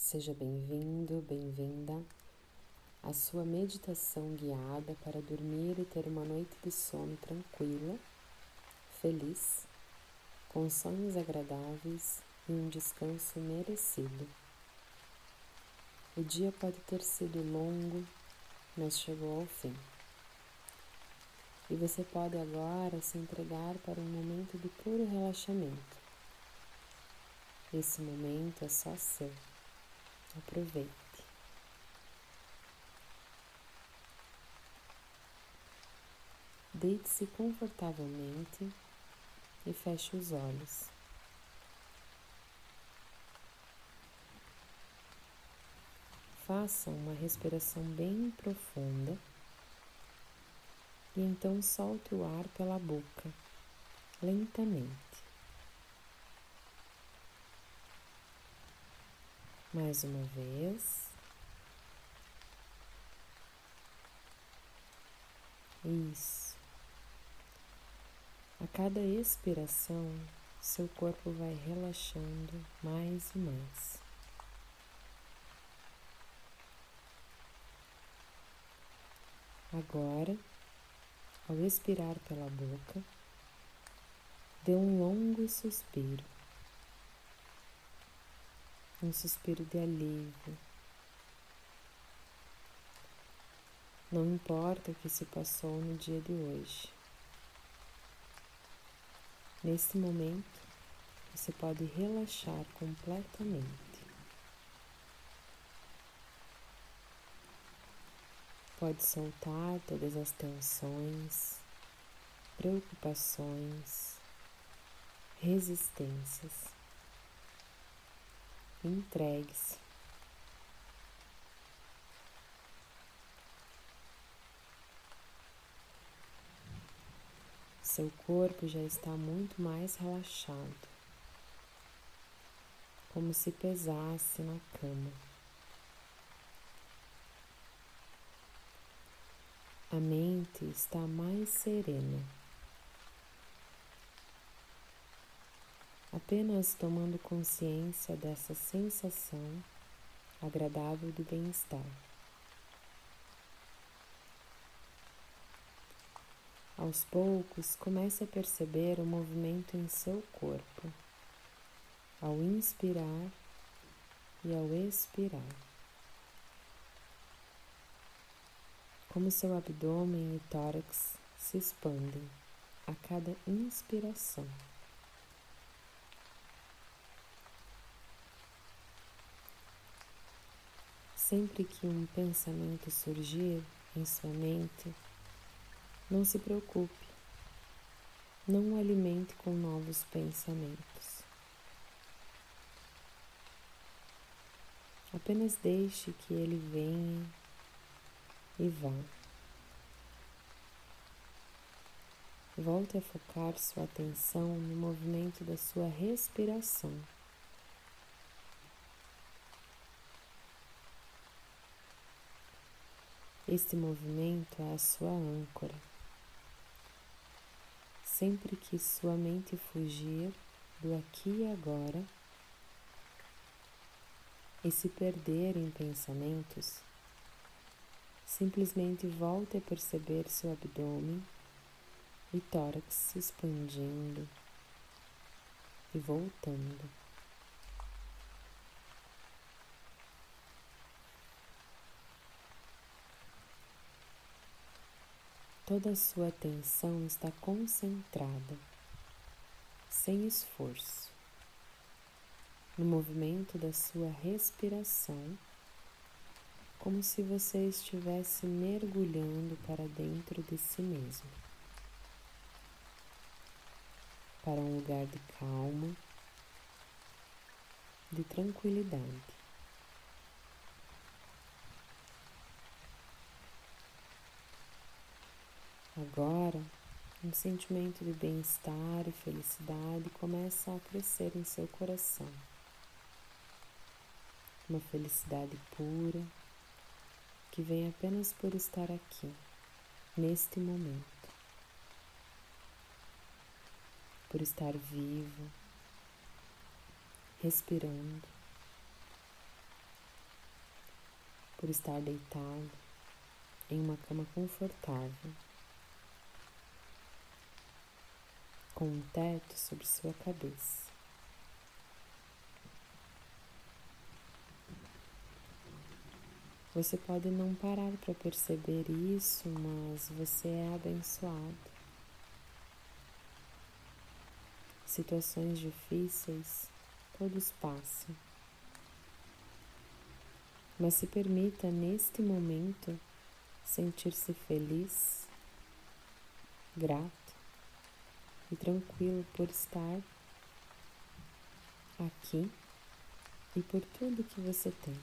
Seja bem-vindo, bem-vinda à sua meditação guiada para dormir e ter uma noite de sono tranquila, feliz, com sonhos agradáveis e um descanso merecido. O dia pode ter sido longo, mas chegou ao fim. E você pode agora se entregar para um momento de puro relaxamento. Esse momento é só seu. Aproveite. Deite-se confortavelmente e feche os olhos. Faça uma respiração bem profunda e então solte o ar pela boca, lentamente. Mais uma vez. Isso. A cada expiração, seu corpo vai relaxando mais e mais. Agora, ao expirar pela boca, dê um longo suspiro, um suspiro de alívio. Não importa o que se passou no dia de hoje. Nesse momento, você pode relaxar completamente. Pode soltar todas as tensões, preocupações, resistências. Entregue-se. Seu corpo já está muito mais relaxado, como se pesasse na cama. A mente está mais serena. Apenas tomando consciência dessa sensação agradável de bem-estar. Aos poucos, comece a perceber o movimento em seu corpo, ao inspirar e ao expirar. como seu abdômen e tórax se expandem a cada inspiração. Sempre que um pensamento surgir em sua mente, não se preocupe, não o alimente com novos pensamentos. Apenas deixe que ele venha e vá. Volte a focar sua atenção no movimento da sua respiração. Este movimento é a sua âncora. Sempre que sua mente fugir do aqui e agora e se perder em pensamentos, Simplesmente volte a perceber seu abdômen e tórax se expandindo e voltando. Toda a sua atenção está concentrada, sem esforço, no movimento da sua respiração como se você estivesse mergulhando para dentro de si mesmo, para um lugar de calma, de tranquilidade. Agora, um sentimento de bem-estar e felicidade começa a crescer em seu coração. Uma felicidade pura que vem apenas por estar aqui, neste momento, por estar vivo, respirando, por estar deitado em uma cama confortável, com um teto sobre sua cabeça. Você pode não parar para perceber isso, mas você é abençoado. Situações difíceis todos passam. Mas se permita neste momento sentir-se feliz, grato e tranquilo por estar aqui e por tudo que você tem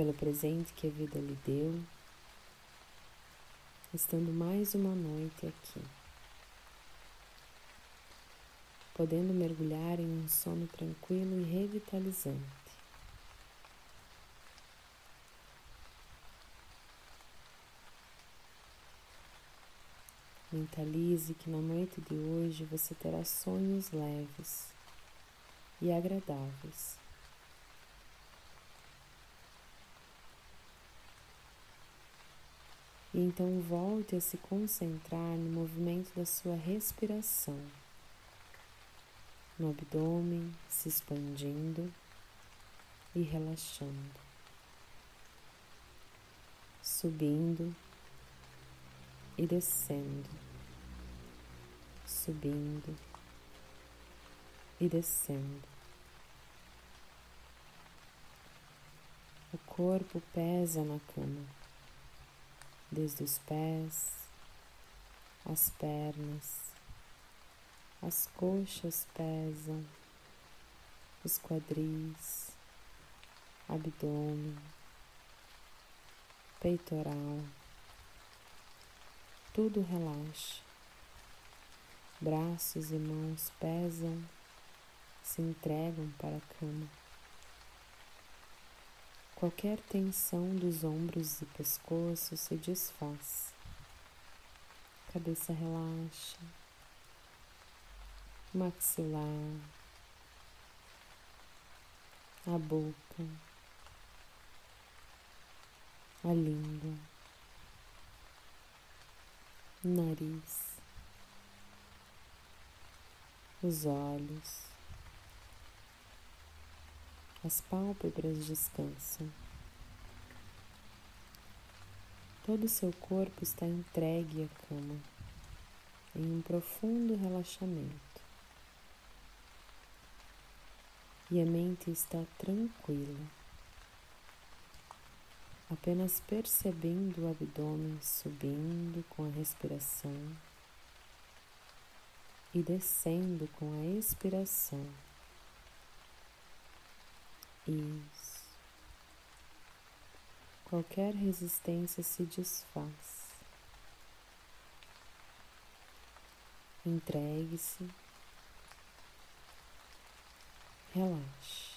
pelo presente que a vida lhe deu, estando mais uma noite aqui, podendo mergulhar em um sono tranquilo e revitalizante. Mentalize que na noite de hoje você terá sonhos leves e agradáveis. E então volte a se concentrar no movimento da sua respiração, no abdômen se expandindo e relaxando, subindo e descendo, subindo e descendo. O corpo pesa na cama desde os pés, as pernas, as coxas pesam, os quadris, abdômen, peitoral, tudo relaxa. Braços e mãos pesam, se entregam para a cama. Qualquer tensão dos ombros e pescoço se desfaz. Cabeça relaxa. Maxilar. A boca. A língua. Nariz. Os olhos as pálpebras descansam. Todo o seu corpo está entregue à cama, em um profundo relaxamento. E a mente está tranquila, apenas percebendo o abdômen subindo com a respiração e descendo com a expiração. Isso. Qualquer resistência se desfaz. Entregue-se. Relaxe.